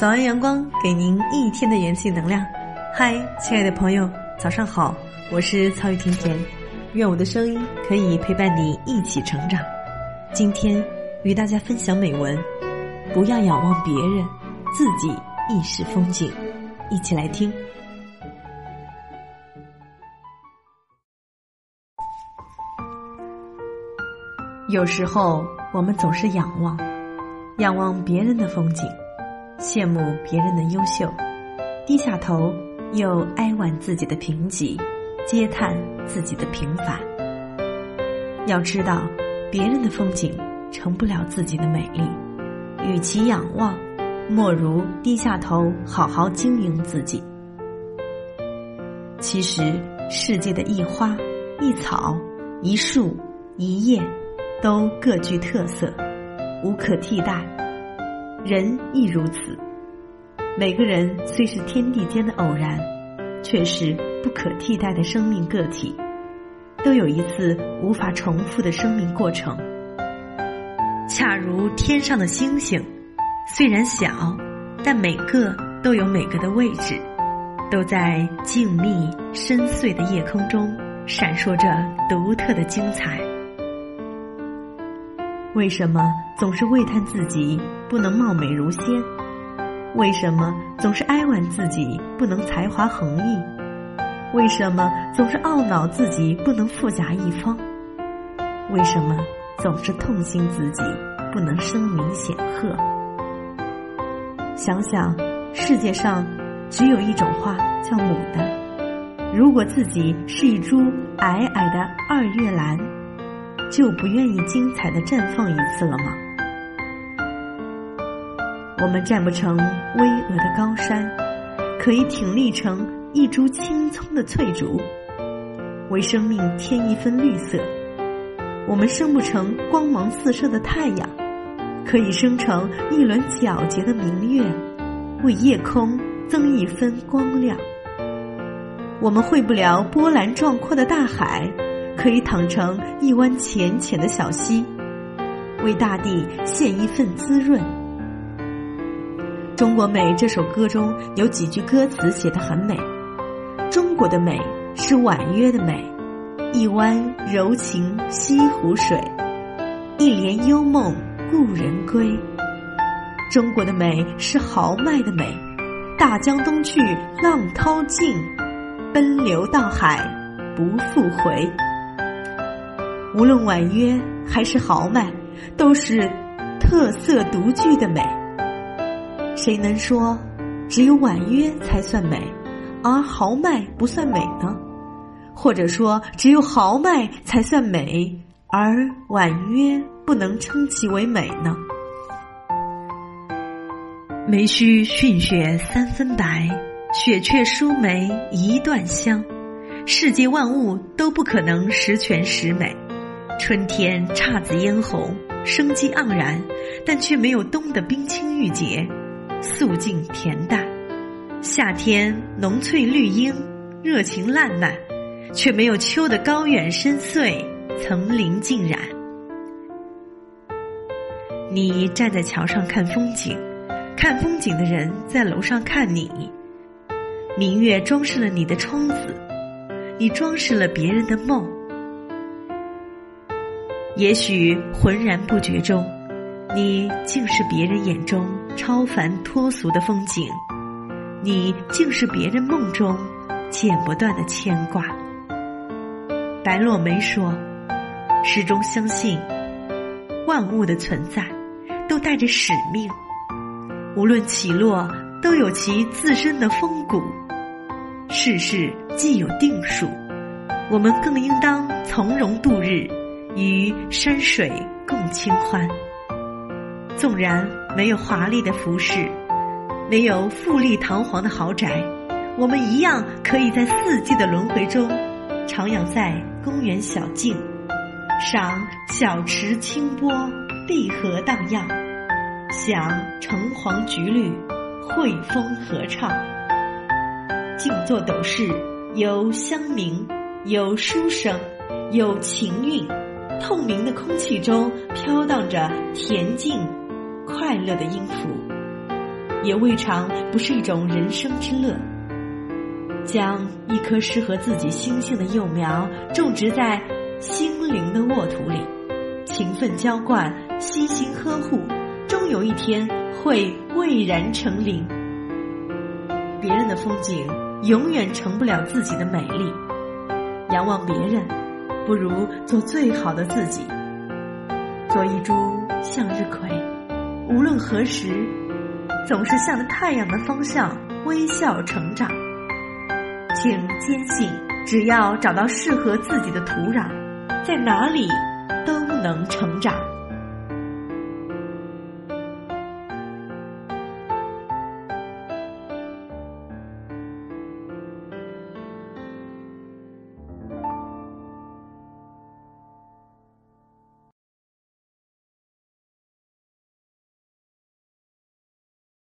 早安阳光，给您一天的元气能量。嗨，亲爱的朋友，早上好，我是曹雨甜甜，愿我的声音可以陪伴你一起成长。今天与大家分享美文：不要仰望别人，自己亦是风景。一起来听。有时候，我们总是仰望，仰望别人的风景，羡慕别人的优秀，低下头又哀婉自己的贫瘠，嗟叹自己的平凡。要知道，别人的风景成不了自己的美丽，与其仰望，莫如低下头好好经营自己。其实，世界的一花、一草、一树、一叶。都各具特色，无可替代。人亦如此。每个人虽是天地间的偶然，却是不可替代的生命个体，都有一次无法重复的生命过程。恰如天上的星星，虽然小，但每个都有每个的位置，都在静谧深邃的夜空中闪烁着独特的精彩。为什么总是喟叹自己不能貌美如仙？为什么总是哀婉自己不能才华横溢？为什么总是懊恼自己不能富甲一方？为什么总是痛心自己不能声名显赫？想想，世界上只有一种花叫牡丹。如果自己是一株矮矮的二月兰。就不愿意精彩的绽放一次了吗？我们站不成巍峨的高山，可以挺立成一株青葱的翠竹，为生命添一分绿色。我们生不成光芒四射的太阳，可以生成一轮皎洁的明月，为夜空增一分光亮。我们会不了波澜壮阔的大海。可以淌成一湾浅浅的小溪，为大地献一份滋润。《中国美》这首歌中有几句歌词写得很美：“中国的美是婉约的美，一湾柔情西湖水，一帘幽梦故人归。中国的美是豪迈的美，大江东去浪淘尽，奔流到海不复回。”无论婉约还是豪迈，都是特色独具的美。谁能说只有婉约才算美，而豪迈不算美呢？或者说只有豪迈才算美，而婉约不能称其为美呢？梅须逊雪三分白，雪却输梅一段香。世界万物都不可能十全十美。春天姹紫嫣红，生机盎然，但却没有冬的冰清玉洁、素净恬淡；夏天浓翠绿荫，热情烂漫，却没有秋的高远深邃、层林尽染。你站在桥上看风景，看风景的人在楼上看你。明月装饰了你的窗子，你装饰了别人的梦。也许浑然不觉中，你竟是别人眼中超凡脱俗的风景，你竟是别人梦中剪不断的牵挂。白落梅说：“始终相信，万物的存在都带着使命，无论起落都有其自身的风骨，世事既有定数，我们更应当从容度日。”与山水共清欢。纵然没有华丽的服饰，没有富丽堂皇的豪宅，我们一样可以在四季的轮回中，徜徉在公园小径，赏小池清波，碧荷荡漾，享橙黄橘绿，汇风合唱。静坐斗室，有香茗，有书声，有情韵。透明的空气中飘荡着恬静、快乐的音符。也未尝不是一种人生之乐。将一颗适合自己心性的幼苗种植在心灵的沃土里，勤奋浇灌，悉心呵护，终有一天会蔚然成林。别人的风景永远成不了自己的美丽。仰望别人，不如做最好的自己。做一株向日葵，无论何时，总是向着太阳的方向微笑成长。请坚信，只要找到适合自己的土壤，在哪里都能成长。